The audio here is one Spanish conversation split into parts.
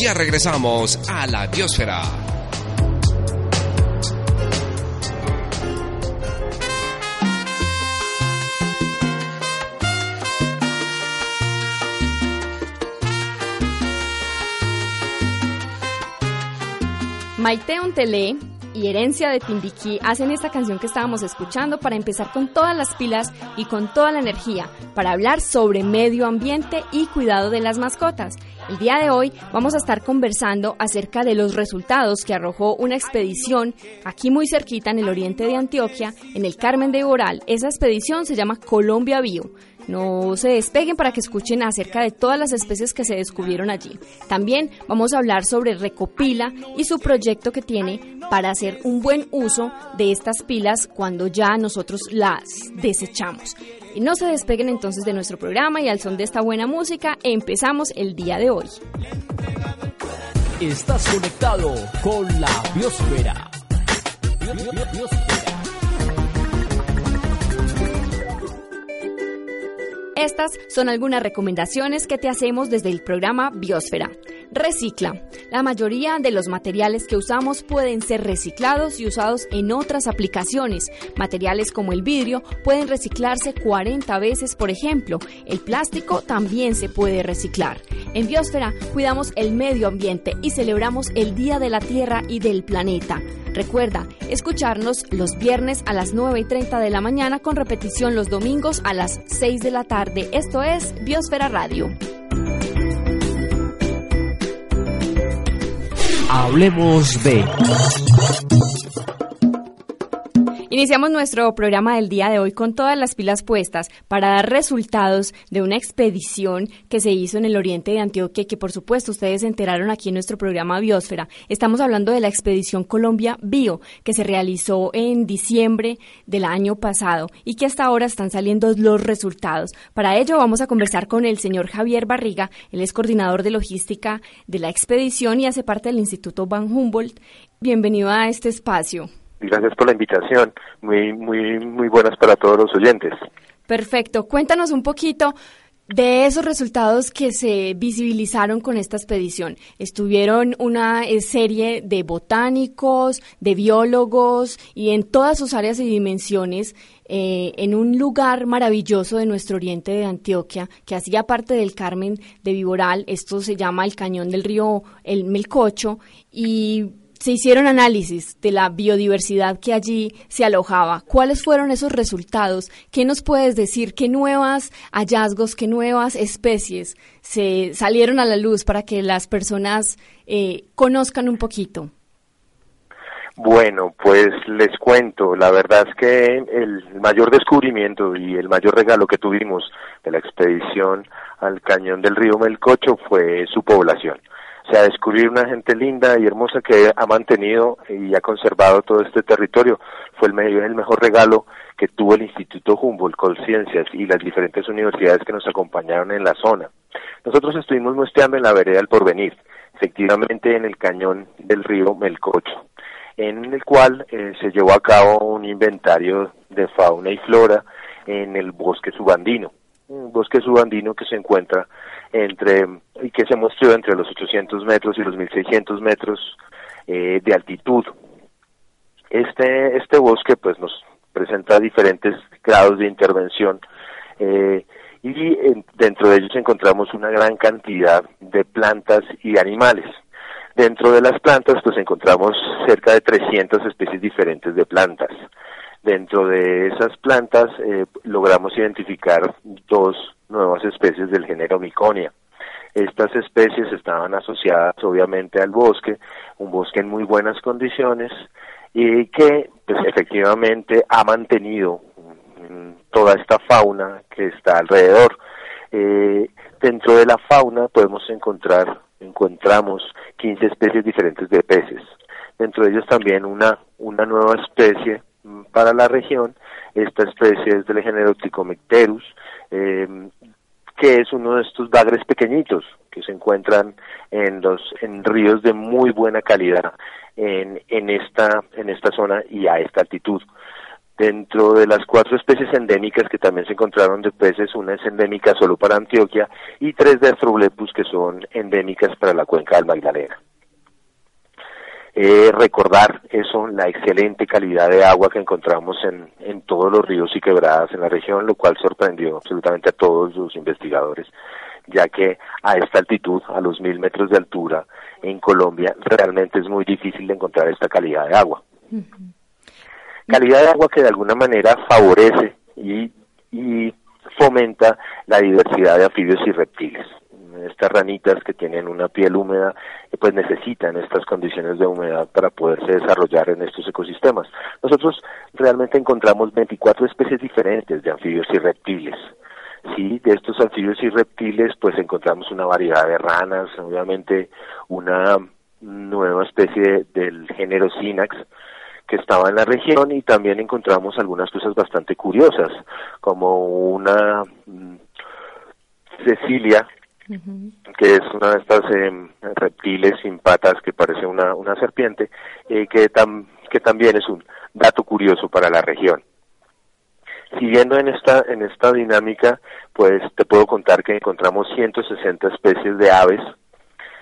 Ya regresamos a la biosfera. Maite Ontelé y Herencia de Timbiquí hacen esta canción que estábamos escuchando para empezar con todas las pilas y con toda la energía para hablar sobre medio ambiente y cuidado de las mascotas. El día de hoy vamos a estar conversando acerca de los resultados que arrojó una expedición aquí muy cerquita en el oriente de Antioquia, en el Carmen de Oral. Esa expedición se llama Colombia Bio. No se despeguen para que escuchen acerca de todas las especies que se descubrieron allí. También vamos a hablar sobre Recopila y su proyecto que tiene para hacer un buen uso de estas pilas cuando ya nosotros las desechamos. Y no se despeguen entonces de nuestro programa y al son de esta buena música empezamos el día de hoy. Estás conectado con la biosfera. Estas son algunas recomendaciones que te hacemos desde el programa Biosfera. Recicla. La mayoría de los materiales que usamos pueden ser reciclados y usados en otras aplicaciones. Materiales como el vidrio pueden reciclarse 40 veces, por ejemplo. El plástico también se puede reciclar. En Biosfera cuidamos el medio ambiente y celebramos el Día de la Tierra y del Planeta. Recuerda escucharnos los viernes a las 9 y 30 de la mañana con repetición los domingos a las 6 de la tarde. Esto es Biosfera Radio. Hablemos de... Iniciamos nuestro programa del día de hoy con todas las pilas puestas para dar resultados de una expedición que se hizo en el oriente de Antioquia que por supuesto ustedes se enteraron aquí en nuestro programa Biosfera. Estamos hablando de la expedición Colombia Bio que se realizó en diciembre del año pasado y que hasta ahora están saliendo los resultados. Para ello vamos a conversar con el señor Javier Barriga, él es coordinador de logística de la expedición y hace parte del Instituto Van Humboldt. Bienvenido a este espacio. Gracias por la invitación. Muy, muy, muy buenas para todos los oyentes. Perfecto. Cuéntanos un poquito de esos resultados que se visibilizaron con esta expedición. Estuvieron una eh, serie de botánicos, de biólogos y en todas sus áreas y dimensiones eh, en un lugar maravilloso de nuestro oriente de Antioquia, que hacía parte del Carmen de Viboral. Esto se llama el Cañón del Río El Melcocho y se hicieron análisis de la biodiversidad que allí se alojaba. ¿Cuáles fueron esos resultados? ¿Qué nos puedes decir? ¿Qué nuevos hallazgos, qué nuevas especies se salieron a la luz para que las personas eh, conozcan un poquito? Bueno, pues les cuento, la verdad es que el mayor descubrimiento y el mayor regalo que tuvimos de la expedición al cañón del río Melcocho fue su población o sea, descubrir una gente linda y hermosa que ha mantenido y ha conservado todo este territorio fue el, el mejor regalo que tuvo el Instituto Humboldt con Ciencias y las diferentes universidades que nos acompañaron en la zona. Nosotros estuvimos muestreando en la vereda del Porvenir, efectivamente en el cañón del río Melcocho, en el cual eh, se llevó a cabo un inventario de fauna y flora en el bosque subandino, un bosque subandino que se encuentra entre y que se mostró entre los 800 metros y los 1600 metros eh, de altitud. Este este bosque pues nos presenta diferentes grados de intervención eh, y dentro de ellos encontramos una gran cantidad de plantas y animales. Dentro de las plantas pues encontramos cerca de 300 especies diferentes de plantas. Dentro de esas plantas eh, logramos identificar dos nuevas especies del género Miconia. Estas especies estaban asociadas obviamente al bosque, un bosque en muy buenas condiciones y que pues, efectivamente ha mantenido toda esta fauna que está alrededor. Eh, dentro de la fauna podemos encontrar, encontramos 15 especies diferentes de peces. Dentro de ellos también una, una nueva especie mm, para la región. Esta especie es del género Trichomecterus, eh, que es uno de estos bagres pequeñitos que se encuentran en los en ríos de muy buena calidad en, en esta en esta zona y a esta altitud. Dentro de las cuatro especies endémicas que también se encontraron de peces, una es endémica solo para Antioquia y tres de Astroblepus que son endémicas para la cuenca del Magdalena. Eh, recordar eso, la excelente calidad de agua que encontramos en, en todos los ríos y quebradas en la región, lo cual sorprendió absolutamente a todos los investigadores, ya que a esta altitud, a los mil metros de altura, en Colombia, realmente es muy difícil de encontrar esta calidad de agua calidad de agua que de alguna manera favorece y, fomenta la diversidad de anfibios y reptiles. Estas ranitas que tienen una piel húmeda, eh, pues necesitan estas condiciones de humedad para poderse desarrollar en estos ecosistemas. Nosotros realmente encontramos 24 especies diferentes de anfibios y reptiles. Sí, de estos anfibios y reptiles, pues encontramos una variedad de ranas, obviamente una nueva especie del género Sinax, que estaba en la región y también encontramos algunas cosas bastante curiosas, como una que es una de estas em, reptiles sin patas que parece una, una serpiente, eh, que, que también es un dato curioso para la región. Siguiendo en esta, en esta dinámica, pues te puedo contar que encontramos 160 especies de aves,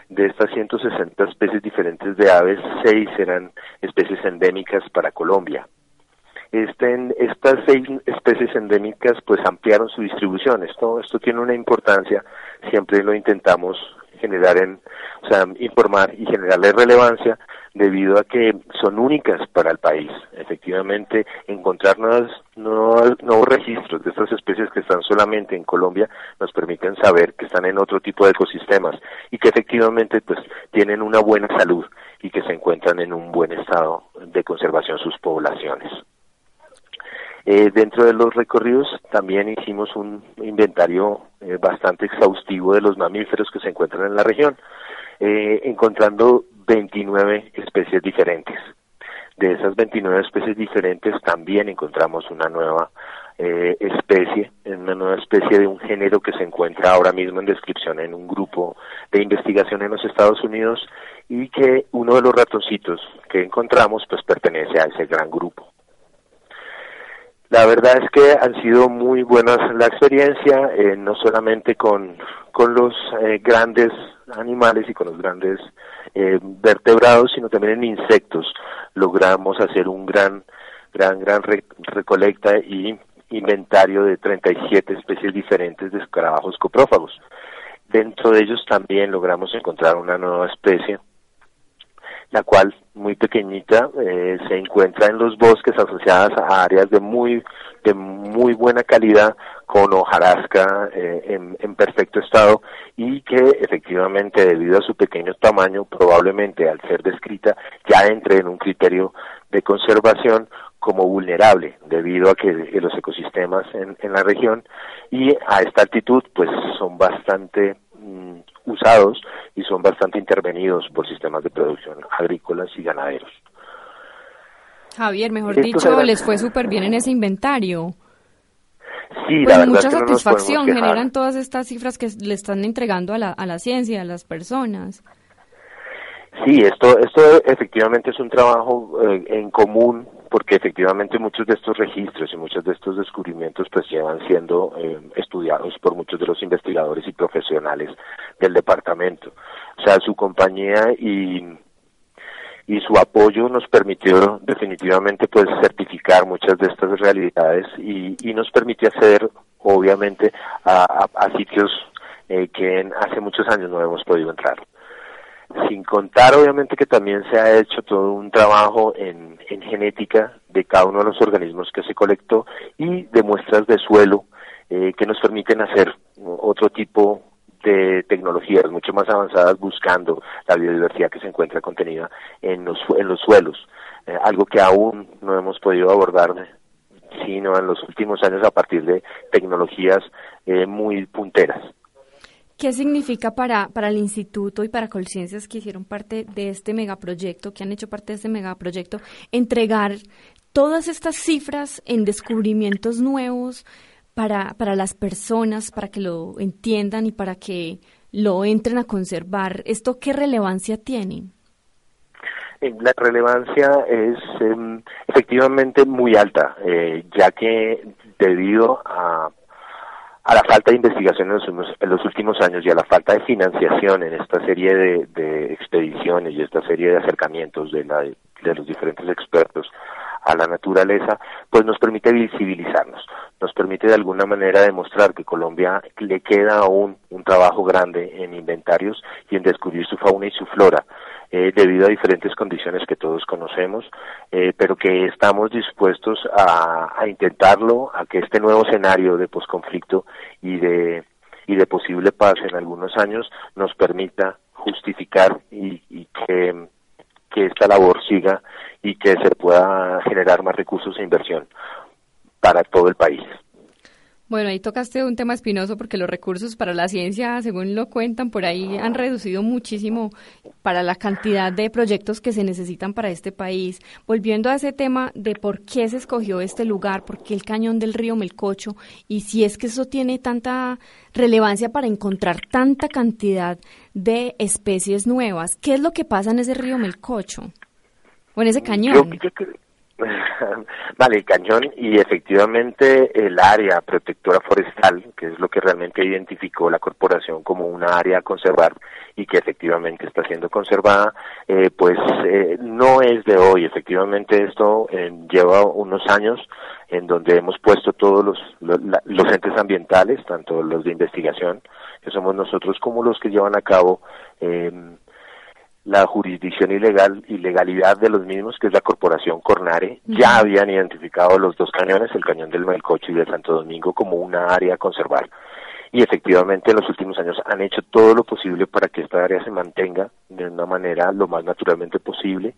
de estas 160 especies diferentes de aves, seis eran especies endémicas para Colombia. Este, estas seis especies endémicas pues ampliaron su distribución. Esto, esto tiene una importancia, siempre lo intentamos generar en, o sea, informar y generarle relevancia debido a que son únicas para el país. Efectivamente, encontrar nuevos, nuevos, registros de estas especies que están solamente en Colombia nos permiten saber que están en otro tipo de ecosistemas y que efectivamente pues tienen una buena salud y que se encuentran en un buen estado de conservación sus poblaciones. Eh, dentro de los recorridos también hicimos un inventario eh, bastante exhaustivo de los mamíferos que se encuentran en la región, eh, encontrando 29 especies diferentes. De esas 29 especies diferentes también encontramos una nueva especie, una nueva especie de un género que se encuentra ahora mismo en descripción en un grupo de investigación en los Estados Unidos y que uno de los ratoncitos que encontramos pues pertenece a ese gran grupo. La verdad es que han sido muy buenas la experiencia, eh, no solamente con, con los eh, grandes animales y con los grandes eh, vertebrados, sino también en insectos. Logramos hacer un gran, gran, gran recolecta y inventario de 37 especies diferentes de escarabajos coprófagos. Dentro de ellos también logramos encontrar una nueva especie la cual muy pequeñita eh, se encuentra en los bosques asociadas a áreas de muy de muy buena calidad con hojarasca eh, en, en, perfecto estado y que efectivamente debido a su pequeño tamaño probablemente al ser descrita ya entre en un criterio de conservación como vulnerable debido a que los ecosistemas en, en la región y a esta altitud pues son bastante mm, usados y son bastante intervenidos por sistemas de producción agrícolas y ganaderos. Javier, mejor dicho, les fue súper bien en ese inventario. Sí, pues la mucha satisfacción generan todas estas cifras que le están entregando a la, a la ciencia, a las personas. Sí, esto, esto efectivamente es un trabajo eh, en común porque efectivamente muchos de estos registros y muchos de estos descubrimientos pues llevan siendo eh, estudiados por muchos de los investigadores y profesionales del departamento. O sea, su compañía y, y su apoyo nos permitió definitivamente pues certificar muchas de estas realidades y, y nos permitió acceder obviamente a, sitios eh, que hace muchos años no hemos podido entrar sin contar obviamente que también se ha hecho todo un trabajo en, en, genética de cada uno de los organismos que se colectó y de muestras de suelo eh, que nos permiten hacer otro tipo de tecnologías mucho más avanzadas buscando la biodiversidad que se encuentra contenida en los, en los suelos, eh, algo que aún no hemos podido abordar sino en los últimos años a partir de tecnologías eh, muy punteras. ¿Qué significa para, para el instituto y para Colciencias que hicieron parte de este megaproyecto, que han hecho parte de este megaproyecto, entregar todas estas cifras en descubrimientos nuevos para, para las personas, para que lo entiendan y para que lo entren a conservar? ¿Esto qué relevancia tiene? Eh, la relevancia es em, efectivamente muy alta, eh, ya que debido a, a la falta de investigación en los, últimos años y a la falta de financiación en esta serie de, expediciones y esta serie de acercamientos de, la, de los diferentes expertos a la naturaleza, pues nos permite visibilizarnos, nos permite de alguna manera demostrar que Colombia le queda aún un trabajo grande en inventarios y en descubrir su fauna y su flora, eh, debido a diferentes condiciones que todos conocemos, eh, pero que estamos dispuestos a, intentarlo, a que este nuevo escenario de posconflicto y de y de posible paz en algunos años nos permita justificar y, y que esta labor siga y que se pueda generar más recursos e inversión para todo el país. Bueno, ahí tocaste un tema espinoso porque los recursos para la ciencia, según lo cuentan por ahí, han reducido muchísimo para la cantidad de proyectos que se necesitan para este país. Volviendo a ese tema de por qué se escogió este lugar, por qué el cañón del río Melcocho y si es que eso tiene tanta relevancia para encontrar tanta cantidad de especies nuevas. ¿Qué es lo que pasa en ese río Melcocho? O en ese cañón. vale, el cañón y efectivamente el área protectora forestal, que es lo que realmente identificó la corporación como una área a conservar y que efectivamente está siendo conservada, eh, pues eh, no es de hoy. Efectivamente esto eh, lleva unos años en donde hemos puesto todos los, los entes ambientales, tanto los de investigación, que somos nosotros, como los que llevan a cabo eh, la jurisdicción ilegal y legalidad de los mismos, que es la corporación Cornare, ya habían identificado los dos cañones, el cañón del Melcocho y del Santo Domingo, como una área a conservar. Y efectivamente en los últimos años han hecho todo lo posible para que esta área se mantenga de una manera lo más naturalmente posible.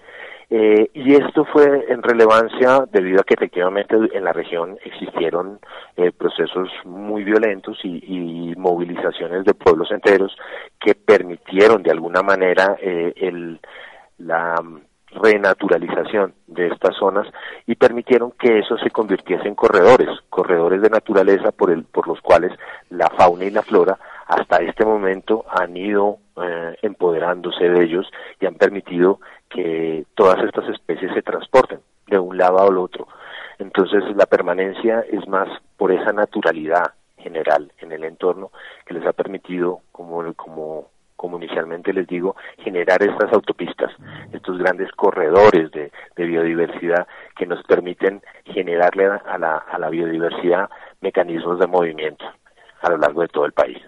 Eh, y esto fue en relevancia debido a que efectivamente en la región existieron eh, procesos muy violentos y, y, movilizaciones de pueblos enteros que permitieron de alguna manera eh, el, la renaturalización de estas zonas y permitieron que eso se convirtiese en corredores, corredores de naturaleza por, el, por los cuales la fauna y la flora hasta este momento han ido eh, empoderándose de ellos y han permitido que todas estas especies se transporten de un lado al otro. Entonces la permanencia es más por esa naturalidad general en el entorno que les ha permitido, como, como, como inicialmente les digo, generar estas autopistas, estos grandes corredores de, biodiversidad que nos permiten generarle a la, a la biodiversidad mecanismos de movimiento a lo largo de todo el país.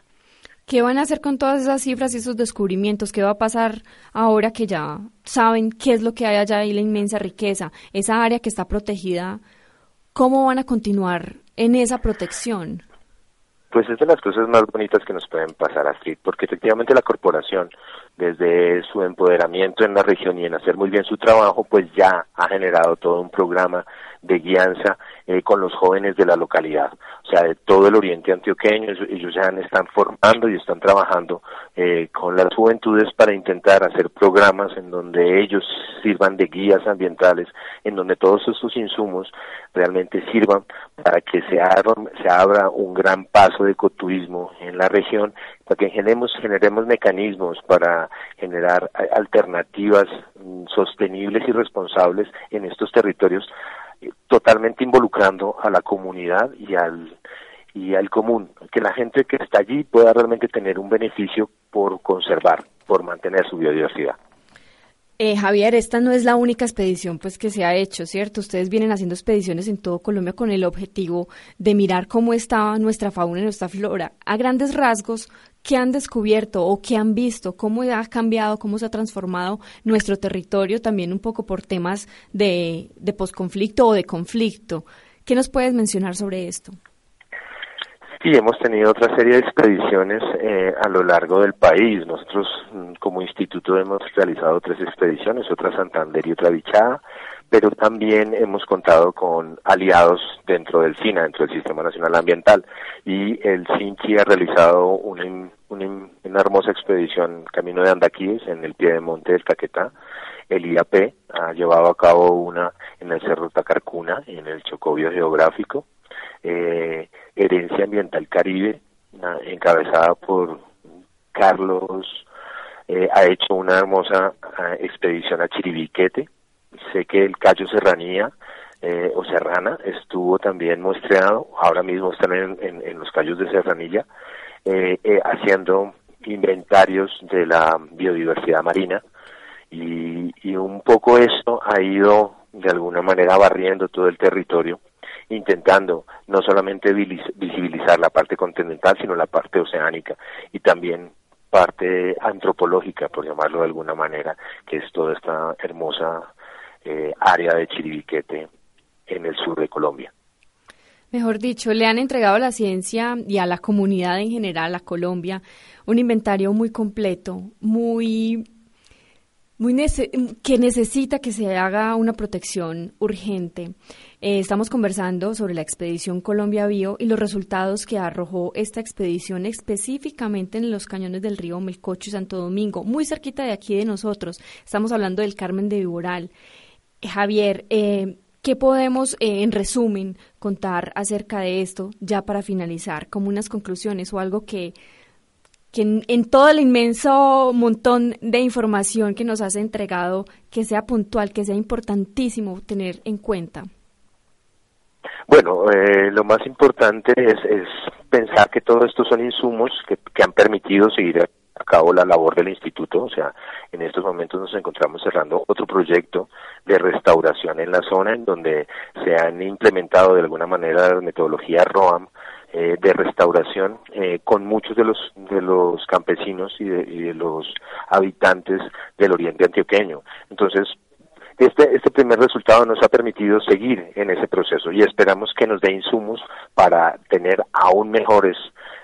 ¿Qué van a hacer con todas esas cifras y esos descubrimientos? ¿Qué va a pasar ahora que ya saben qué es lo que hay allá y la inmensa riqueza? Esa área que está protegida, ¿cómo van a continuar en esa protección? Pues es de las cosas más bonitas que nos pueden pasar, Astrid, porque efectivamente la corporación, desde su empoderamiento en la región y en hacer muy bien su trabajo, pues ya ha generado todo un programa de guianza eh, con los jóvenes de la localidad, o sea, de todo el oriente antioqueño, ellos, ya están formando y están trabajando eh, con las juventudes para intentar hacer programas en donde ellos sirvan de guías ambientales, en donde todos estos insumos realmente sirvan para que se abra, se abra un gran paso de ecoturismo en la región, para que generemos, mecanismos para generar alternativas mm, sostenibles y responsables en estos territorios totalmente involucrando a la comunidad y al y al común, que la gente que está allí pueda realmente tener un beneficio por conservar, por mantener su biodiversidad. Eh, Javier, esta no es la única expedición pues que se ha hecho, ¿cierto? Ustedes vienen haciendo expediciones en todo Colombia con el objetivo de mirar cómo está nuestra fauna y nuestra flora. A grandes rasgos, ¿qué han descubierto o qué han visto? ¿Cómo ha cambiado, cómo se ha transformado nuestro territorio también un poco por temas de, de posconflicto o de conflicto? ¿Qué nos puedes mencionar sobre esto? Sí, hemos tenido otra serie de expediciones eh, a lo largo del país. Nosotros mm, como instituto hemos realizado tres expediciones, otra Santander y otra Bichada, pero también hemos contado con aliados dentro del SINA, dentro del Sistema Nacional Ambiental, y el SINCHI ha realizado una, una, hermosa expedición Camino de Andaquíes en el pie de monte del Caquetá. El IAP ha llevado a cabo una en el Cerro Tacarcuna, en el Chocobio Geográfico, eh, Herencia Ambiental Caribe, encabezada por Carlos eh, ha hecho una hermosa eh, expedición a Chiribiquete. Sé que el Cayo Serranía eh, o Serrana estuvo también muestreado, ahora mismo están en, los Cayos de Serranilla, haciendo inventarios de la biodiversidad marina. Y, y un poco esto ha ido de alguna manera barriendo todo el territorio intentando no solamente visibilizar la parte continental, sino la parte oceánica y también parte antropológica, por llamarlo de alguna manera, que es toda esta hermosa eh, área de Chiribiquete en el sur de Colombia. Mejor dicho, le han entregado a la ciencia y a la comunidad en general, a Colombia, un inventario muy completo, muy muy que necesita que se haga una protección urgente. Eh, estamos conversando sobre la expedición Colombia Bio y los resultados que arrojó esta expedición específicamente en los cañones del río Melcocho y Santo Domingo, muy cerquita de aquí de nosotros. Estamos hablando del Carmen de Viboral. Eh, Javier, eh, ¿qué podemos, en resumen, contar acerca de esto ya para finalizar, como unas conclusiones o algo que que en, todo el inmenso montón de información que nos has entregado, que sea puntual, que sea importantísimo tener en cuenta? Bueno, eh, lo más importante es, pensar que todo esto son insumos que, que han permitido seguir a cabo la labor del instituto, o sea, en estos momentos nos encontramos cerrando otro proyecto de restauración en la zona en donde se han implementado de alguna manera las metodologías ROAM eh, de restauración eh, con muchos de los de los campesinos y de, los habitantes del oriente antioqueño. Entonces, este, este primer resultado nos ha permitido seguir en ese proceso y esperamos que nos dé insumos para tener aún mejores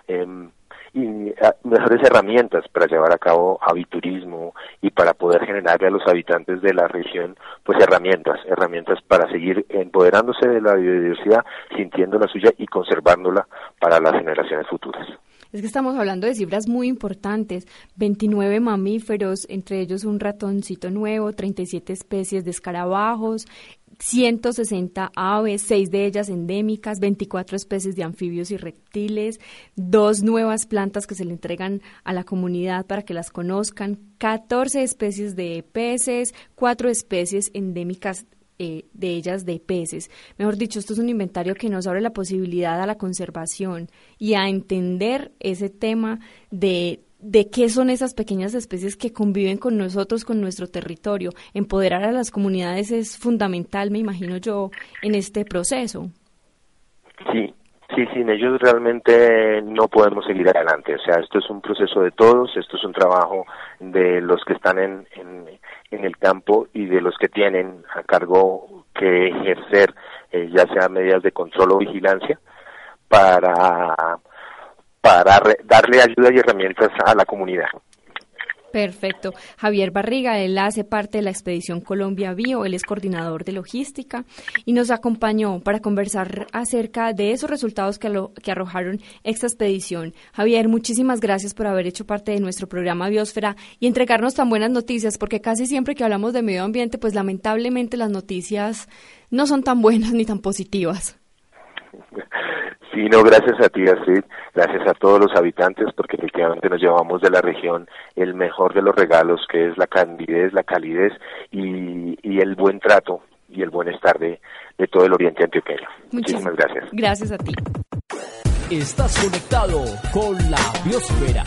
em, y ah, mejores herramientas para llevar a cabo aviturismo y para poder generarle a los habitantes de la región pues herramientas, herramientas para seguir empoderándose de la biodiversidad, sintiendo la suya y conservándola para las generaciones futuras. Es que estamos hablando de cifras muy importantes, 29 mamíferos, entre ellos un ratoncito nuevo, 37 especies de escarabajos, 160 aves, seis de ellas endémicas, 24 especies de anfibios y reptiles, dos nuevas plantas que se le entregan a la comunidad para que las conozcan, 14 especies de peces, cuatro especies endémicas eh, de ellas de peces. Mejor dicho, esto es un inventario que nos abre la posibilidad a la conservación y a entender ese tema de de qué son esas pequeñas especies que conviven con nosotros, con nuestro territorio. Empoderar a las comunidades es fundamental, me imagino yo, en este proceso. Sí, sí, sin ellos realmente no podemos seguir adelante. O sea, esto es un proceso de todos, esto es un trabajo de los que están en, el campo y de los que tienen a cargo que ejercer eh, ya sea medidas de control o vigilancia para para darle ayuda y herramientas a la comunidad. Perfecto. Javier Barriga, él hace parte de la expedición Colombia Bio, él es coordinador de logística y nos acompañó para conversar acerca de esos resultados que, que arrojaron esta expedición. Javier, muchísimas gracias por haber hecho parte de nuestro programa Biosfera y entregarnos tan buenas noticias, porque casi siempre que hablamos de medio ambiente, pues lamentablemente las noticias no son tan buenas ni tan positivas. Sí, no, gracias a ti, Astrid, gracias a todos los habitantes, porque efectivamente nos llevamos de la región el mejor de los regalos, que es la candidez, la calidez y, el buen trato y el buen estar de, todo el oriente antioqueño. Muchísimas gracias. Gracias a ti. Estás conectado con la biosfera.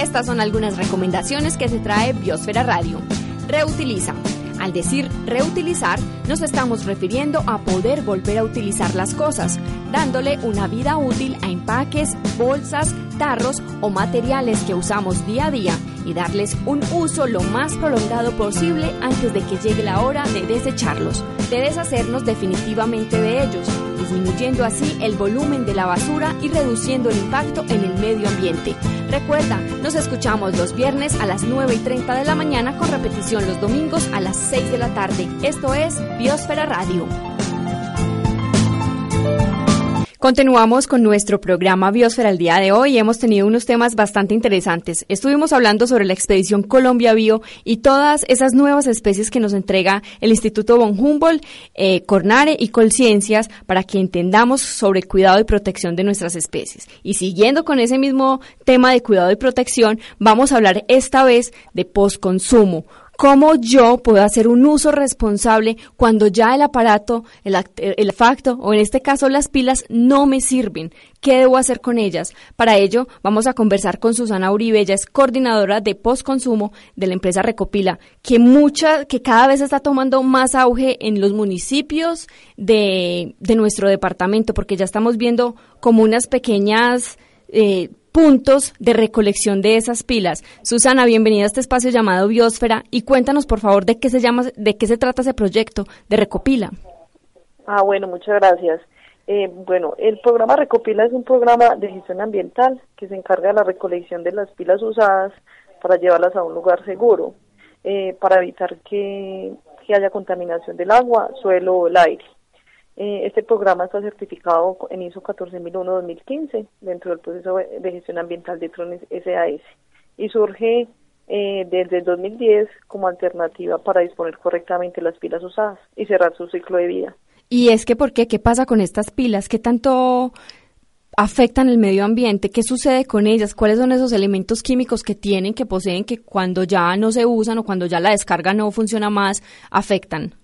Estas son algunas recomendaciones que se trae Biosfera Radio. Reutiliza. Al decir reutilizar, nos estamos refiriendo a poder volver a utilizar las cosas, dándole una vida útil a empaques, bolsas, tarros o materiales que usamos día a día y darles un uso lo más prolongado posible antes de que llegue la hora de desecharlos, de deshacernos definitivamente de ellos, disminuyendo así el volumen de la basura y reduciendo el impacto en el medio ambiente. Recuerda, nos escuchamos los viernes a las 9 y 30 de la mañana con repetición los domingos a las 6 de la tarde. Esto es Biosfera Radio. Continuamos con nuestro programa Biosfera el día de hoy hemos tenido unos temas bastante interesantes. Estuvimos hablando sobre la expedición Colombia Bio y todas esas nuevas especies que nos entrega el Instituto von Humboldt, eh, Cornare y Colciencias para que entendamos sobre cuidado y protección de nuestras especies. Y siguiendo con ese mismo tema de cuidado y protección, vamos a hablar esta vez de postconsumo cómo yo puedo hacer un uso responsable cuando ya el aparato, el, el, facto o en este caso las pilas no me sirven. ¿Qué debo hacer con ellas? Para ello vamos a conversar con Susana Uribe, ella es coordinadora de postconsumo de la empresa Recopila, que mucha, que cada vez está tomando más auge en los municipios de, de nuestro departamento, porque ya estamos viendo como unas pequeñas eh, puntos de recolección de esas pilas. Susana, bienvenida a este espacio llamado Biosfera y cuéntanos por favor de qué se llama, de qué se trata ese proyecto de Recopila. Ah, bueno, muchas gracias. Eh, bueno, el programa Recopila es un programa de gestión ambiental que se encarga de la recolección de las pilas usadas para llevarlas a un lugar seguro, eh, para evitar que, que haya contaminación del agua, suelo o el aire. Eh, este programa está certificado en ISO 14001-2015 dentro del proceso de gestión ambiental de Trones SAS y surge eh, desde el 2010 como alternativa para disponer correctamente las pilas usadas y cerrar su ciclo de vida. ¿Y es que por qué? ¿Qué pasa con estas pilas? ¿Qué tanto afectan el medio ambiente? ¿Qué sucede con ellas? ¿Cuáles son esos elementos químicos que tienen, que poseen, que cuando ya no se usan o cuando ya la descarga no funciona más, afectan?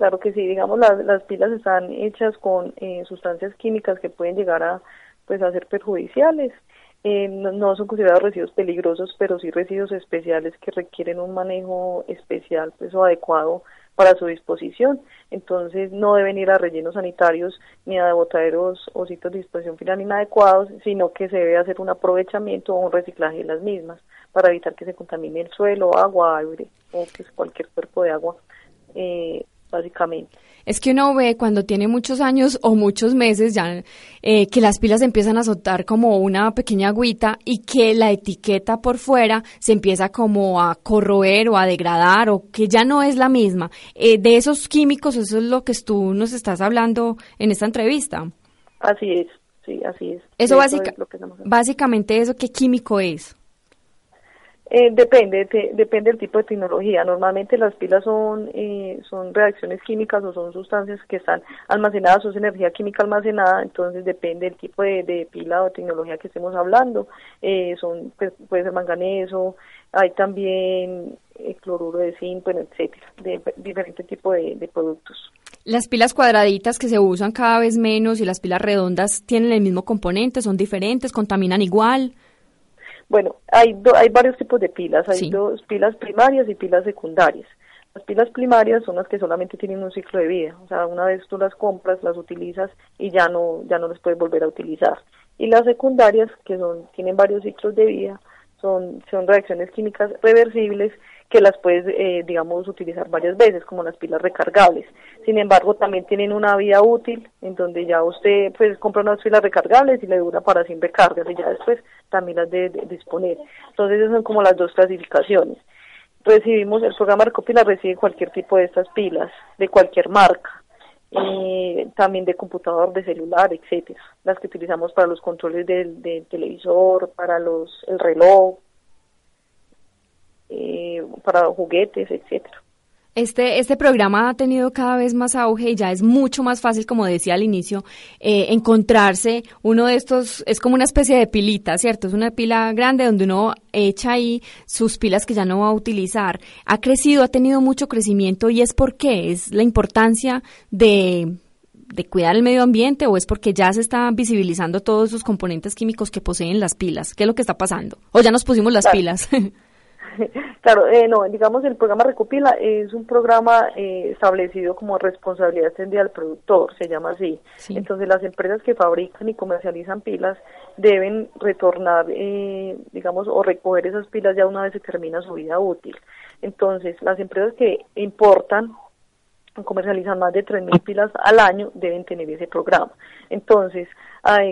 Claro que sí, digamos las, las pilas están hechas con eh, sustancias químicas que pueden llegar a pues a ser perjudiciales. Eh, no, son considerados residuos peligrosos, pero sí residuos especiales que requieren un manejo especial pues, o adecuado para su disposición. Entonces no deben ir a rellenos sanitarios ni a botaderos o sitios de disposición final inadecuados, sino que se debe hacer un aprovechamiento o un reciclaje de las mismas para evitar que se contamine el suelo, agua, aire o que cualquier cuerpo de agua eh, básicamente. Es que uno ve cuando tiene muchos años o muchos meses ya eh, que las pilas empiezan a soltar como una pequeña agüita y que la etiqueta por fuera se empieza como a corroer o a degradar o que ya no es la misma. Eh, de esos químicos, eso es lo que tú nos estás hablando en esta entrevista. Así es, sí, así es. Eso, es básicamente eso, ¿qué químico es? Eh, depende, depende del tipo de tecnología. Normalmente las pilas son eh, son reacciones químicas o son sustancias que están almacenadas, o energía química almacenada, entonces depende del tipo de, pila o tecnología que estemos hablando. Eh, son pues, puede ser manganeso, hay también eh, cloruro de zinc, etcétera, de diferentes tipos de, de productos. Las pilas cuadraditas que se usan cada vez menos y las pilas redondas tienen el mismo componente, son diferentes, contaminan igual. Bueno, hay, hay varios tipos de pilas. Hay dos pilas primarias y pilas secundarias. Las pilas primarias son las que solamente tienen un ciclo de vida, o sea, una vez tú las compras, las utilizas y ya no ya no las puedes volver a utilizar. Y las secundarias, que son tienen varios ciclos de vida, son son reacciones químicas reversibles que las puedes, eh, digamos, utilizar varias veces, como las pilas recargables. Sin embargo, también tienen una vida útil, en donde ya usted pues compra unas pilas recargables y le dura para siempre cargas, y ya después también las de, disponer. Entonces, esas son como las dos clasificaciones. Recibimos, el programa Recopila recibe cualquier tipo de estas pilas, de cualquier marca, y también de computador, de celular, etcétera. Las que utilizamos para los controles del, del televisor, para los el reloj, eh, para juguetes, etcétera. Este, este programa ha tenido cada vez más auge y ya es mucho más fácil, como decía al inicio, eh, encontrarse uno de estos, es como una especie de pilita, ¿cierto? Es una pila grande donde uno echa ahí sus pilas que ya no va a utilizar. Ha crecido, ha tenido mucho crecimiento y es porque es la importancia de, de cuidar el medio ambiente o es porque ya se están visibilizando todos esos componentes químicos que poseen las pilas. ¿Qué es lo que está pasando? O ya nos pusimos las pilas. Claro, eh, no, digamos el programa Recopila es un programa eh, establecido como responsabilidad extendida del productor, se llama así. Entonces las empresas que fabrican y comercializan pilas deben retornar, eh, digamos, o recoger esas pilas ya una vez se termina su vida útil. Entonces las empresas que importan comercializan más de 3.000 pilas al año deben tener ese programa. Entonces,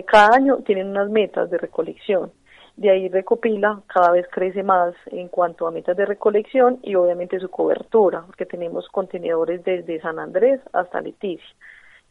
cada año tienen unas metas de recolección de ahí recopila, cada vez crece más en cuanto a metas de recolección y obviamente su cobertura, porque tenemos contenedores desde San Andrés hasta Leticia.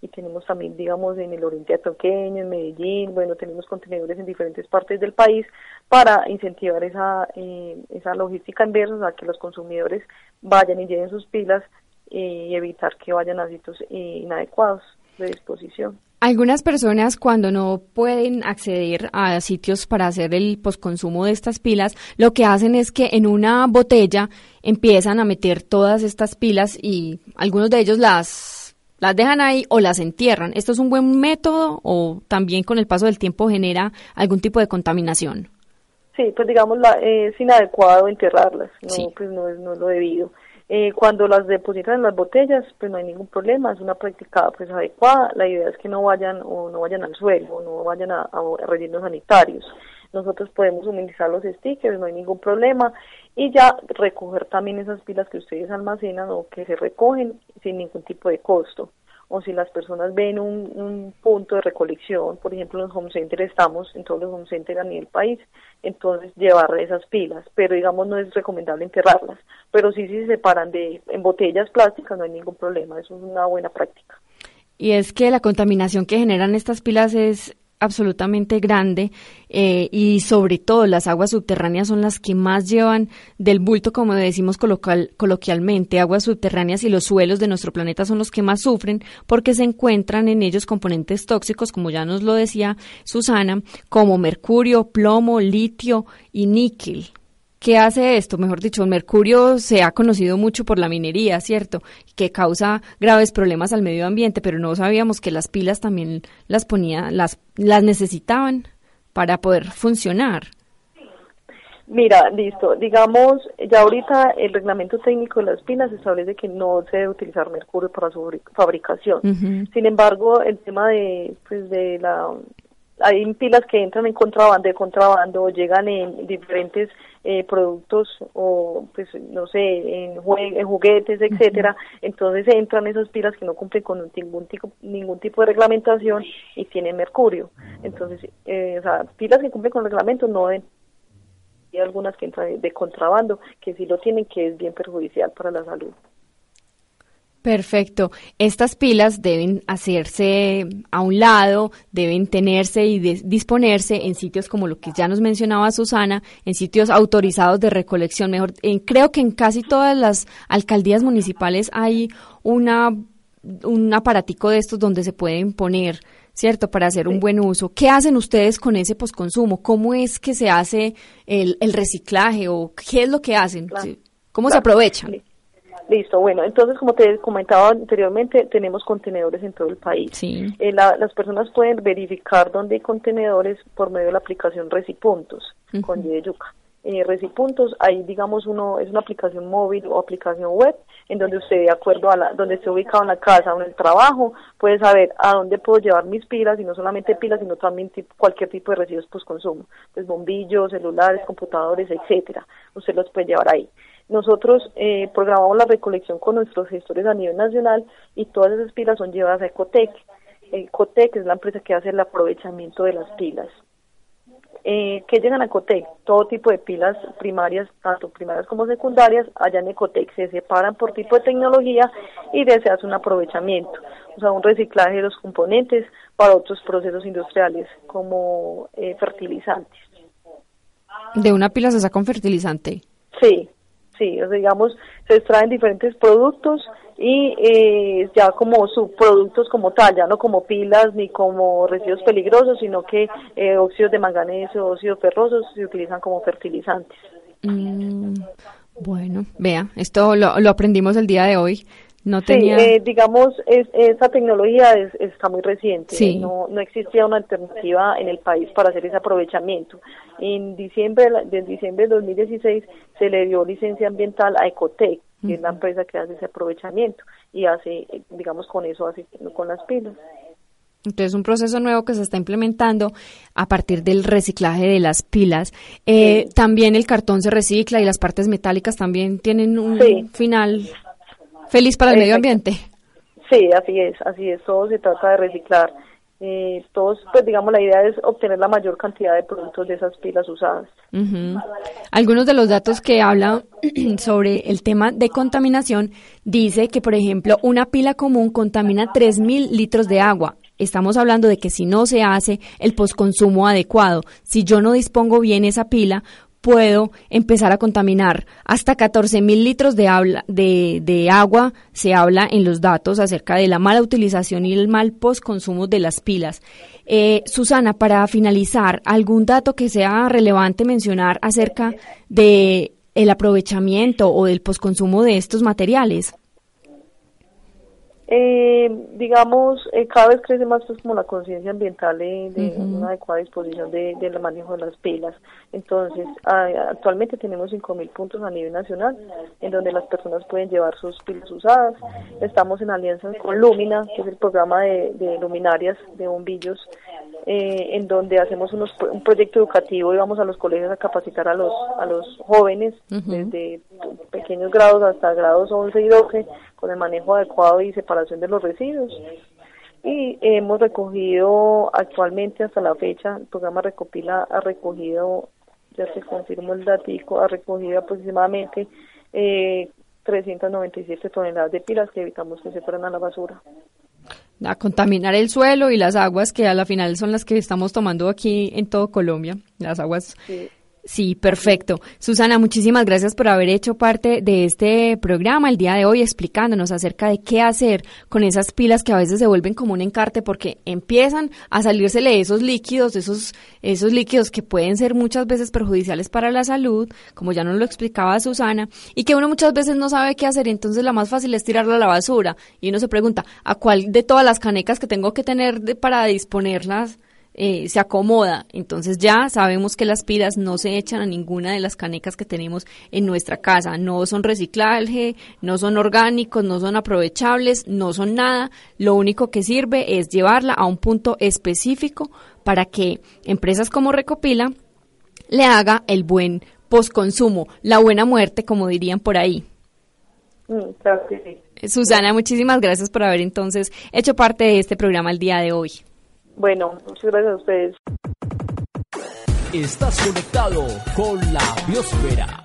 y tenemos también, digamos, en el oriente antioqueño, en Medellín, bueno, tenemos contenedores en diferentes partes del país para incentivar esa, eh, esa logística inversa, o que los consumidores vayan y lleven sus pilas eh, y evitar que vayan a sitios eh, inadecuados de disposición. Algunas personas cuando no pueden acceder a sitios para hacer el posconsumo de estas pilas, lo que hacen es que en una botella empiezan a meter todas estas pilas y algunos de ellos las las dejan ahí o las entierran. ¿Esto es un buen método o también con el paso del tiempo genera algún tipo de contaminación? Sí, pues digamos, la, es inadecuado enterrarlas, no, pues no es, no es lo debido. Eh, cuando las depositan en las botellas, pues no hay ningún problema, es una práctica pues adecuada. La idea es que no vayan o no vayan al suelo, o no vayan a, rellenos sanitarios. Nosotros podemos suministrar los stickers, no hay ningún problema, y ya recoger también esas pilas que ustedes almacenan o que se recogen sin ningún tipo de costo o si las personas ven un, un, punto de recolección, por ejemplo en los home centers estamos en todos los home centers a nivel país, entonces llevar esas pilas, pero digamos no es recomendable enterrarlas, pero sí si se separan de en botellas plásticas no hay ningún problema, eso es una buena práctica. Y es que la contaminación que generan estas pilas es absolutamente grande eh, y sobre todo las aguas subterráneas son las que más llevan del bulto, como decimos coloquialmente, aguas subterráneas y los suelos de nuestro planeta son los que más sufren porque se encuentran en ellos componentes tóxicos, como ya nos lo decía Susana, como mercurio, plomo, litio y níquel. ¿Qué hace esto? Mejor dicho, el mercurio se ha conocido mucho por la minería, ¿cierto? Que causa graves problemas al medio ambiente, pero no sabíamos que las pilas también las ponía, las, las necesitaban para poder funcionar. Mira, listo. Digamos, ya ahorita el reglamento técnico de las pilas establece que no se debe utilizar mercurio para su fabricación. Sin embargo, el tema de, pues, de la hay pilas que entran en contrabando, de contrabando, o llegan en diferentes eh, productos o pues no sé en, juguetes etcétera entonces entran esas pilas que no cumplen con ningún tipo ningún tipo de reglamentación y tienen mercurio. Entonces eh, o sea pilas que cumplen con el reglamento no hay algunas que entran de contrabando que sí lo tienen que es bien perjudicial para la salud Perfecto. Estas pilas deben hacerse a un lado, deben tenerse y disponerse en sitios como lo que ya nos mencionaba Susana, en sitios autorizados de recolección. Mejor, creo que en casi todas las alcaldías municipales hay una un aparatico de estos donde se pueden poner, ¿cierto? Para hacer un buen uso. ¿Qué hacen ustedes con ese posconsumo? ¿Cómo es que se hace el, reciclaje o qué es lo que hacen? ¿Cómo se aprovechan? Listo, bueno, entonces como te comentaba anteriormente, tenemos contenedores en todo el país. Sí. Eh, las personas pueden verificar dónde hay contenedores por medio de la aplicación Recipuntos con Y de Yuca. Eh, Recipuntos, ahí digamos uno es una aplicación móvil o aplicación web en donde usted de acuerdo a la, donde esté ubicado en la casa o en el trabajo puede saber a dónde puedo llevar mis pilas y no solamente pilas sino también cualquier tipo de residuos post consumo, pues bombillos, celulares, computadores, etcétera. Usted los puede llevar ahí. Nosotros eh, programamos la recolección con nuestros gestores a nivel nacional y todas esas pilas son llevadas a Ecotec. Ecotec es la empresa que hace el aprovechamiento de las pilas. Eh, ¿Qué llegan a Ecotec? Todo tipo de pilas primarias, tanto primarias como secundarias, allá en Ecotec se separan por tipo de tecnología y se hace un aprovechamiento, o sea, un reciclaje de los componentes para otros procesos industriales como eh, fertilizantes. ¿De una pila se saca un fertilizante? Sí, Sí, digamos, se extraen diferentes productos y eh, ya como subproductos como tal, ya no como pilas ni como residuos peligrosos, sino que eh, óxidos de manganeso, óxidos ferrosos se utilizan como fertilizantes. Mm, bueno, vea, esto lo, lo aprendimos el día de hoy. No tenía... Sí, eh, digamos, es, esa tecnología está muy reciente. No, no existía una alternativa en el país para hacer ese aprovechamiento. En diciembre, de diciembre de 2016 se le dio licencia ambiental a Ecotec, que es la empresa que hace ese aprovechamiento y hace, digamos, con eso hace con las pilas. Entonces, un proceso nuevo que se está implementando a partir del reciclaje de las pilas. Eh, también el cartón se recicla y las partes metálicas también tienen un final feliz para el medio ambiente. Sí, así es, así es, todo se trata de reciclar. eh, todos, pues digamos, la idea es obtener la mayor cantidad de productos de esas pilas usadas. Algunos de los datos que habla sobre el tema de contaminación dice que, por ejemplo, una pila común contamina 3.000 litros de agua. Estamos hablando de que si no se hace el posconsumo adecuado, si yo no dispongo bien esa pila, puedo empezar a contaminar hasta 14 mil litros de, agua. Se habla en los datos acerca de la mala utilización y el mal postconsumo de las pilas. Eh, Susana, para finalizar, ¿algún dato que sea relevante mencionar acerca de el aprovechamiento o del postconsumo de estos materiales? Eh, digamos, eh, cada vez crece más pues como la conciencia ambiental de, una adecuada disposición del de, manejo de las pilas. Entonces, actualmente tenemos 5.000 puntos a nivel nacional en donde las personas pueden llevar sus pilas usadas. Estamos en alianza con Lumina, que es el programa de, luminarias de bombillos, eh, en donde hacemos unos, un proyecto educativo y vamos a los colegios a capacitar a los, a los jóvenes desde pequeños grados hasta grados 11 y 12 con el manejo adecuado y separación de los residuos. Y hemos recogido actualmente hasta la fecha, el programa Recopila ha recogido, ya se confirmó el datico, ha recogido aproximadamente eh, 397 toneladas de pilas que evitamos que se fueran a la basura a contaminar el suelo y las aguas que a la final son las que estamos tomando aquí en todo Colombia, las aguas perfecto. Susana, muchísimas gracias por haber hecho parte de este programa el día de hoy explicándonos acerca de qué hacer con esas pilas que a veces se vuelven como un encarte porque empiezan a salírsele esos líquidos, esos, esos líquidos que pueden ser muchas veces perjudiciales para la salud, como ya nos lo explicaba Susana, y que uno muchas veces no sabe qué hacer entonces la más fácil es tirarla a la basura y uno se pregunta, ¿a cuál de todas las canecas que tengo que tener para disponerlas? Eh, se acomoda. Entonces ya sabemos que las pilas no se echan a ninguna de las canecas que tenemos en nuestra casa. No son reciclaje, no son orgánicos, no son aprovechables, no son nada. Lo único que sirve es llevarla a un punto específico para que empresas como Recopila le haga el buen postconsumo, la buena muerte, como dirían por ahí. Mm, Susana, muchísimas gracias por haber entonces hecho parte de este programa el día de hoy. Bueno, muchas gracias a ustedes. Estás conectado con la biosfera.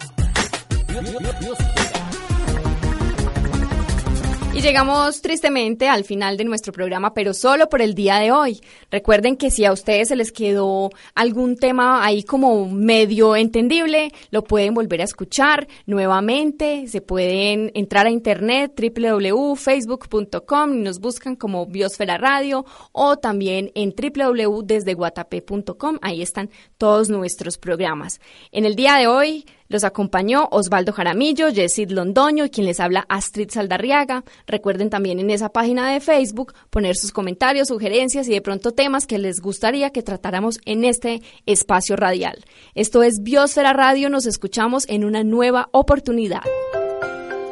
Y llegamos tristemente al final de nuestro programa, pero solo por el día de hoy. Recuerden que si a ustedes se les quedó algún tema ahí como medio entendible, lo pueden volver a escuchar nuevamente. Se pueden entrar a internet www.facebook.com y nos buscan como Biosfera Radio o también en www.desdeguatapé.com. Ahí están todos nuestros programas. En el día de hoy los acompañó Osvaldo Jaramillo, Jessid Londoño y quien les habla Astrid Saldarriaga. Recuerden también en esa página de Facebook poner sus comentarios, sugerencias y de pronto temas que les gustaría que tratáramos en este espacio radial. Esto es Biosfera Radio, nos escuchamos en una nueva oportunidad.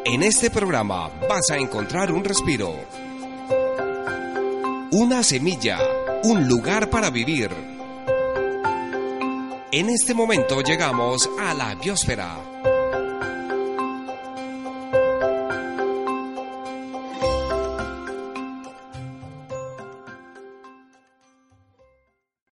En este programa vas a encontrar un respiro, una semilla, un lugar para vivir en este momento llegamos a la biosfera